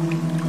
Amen.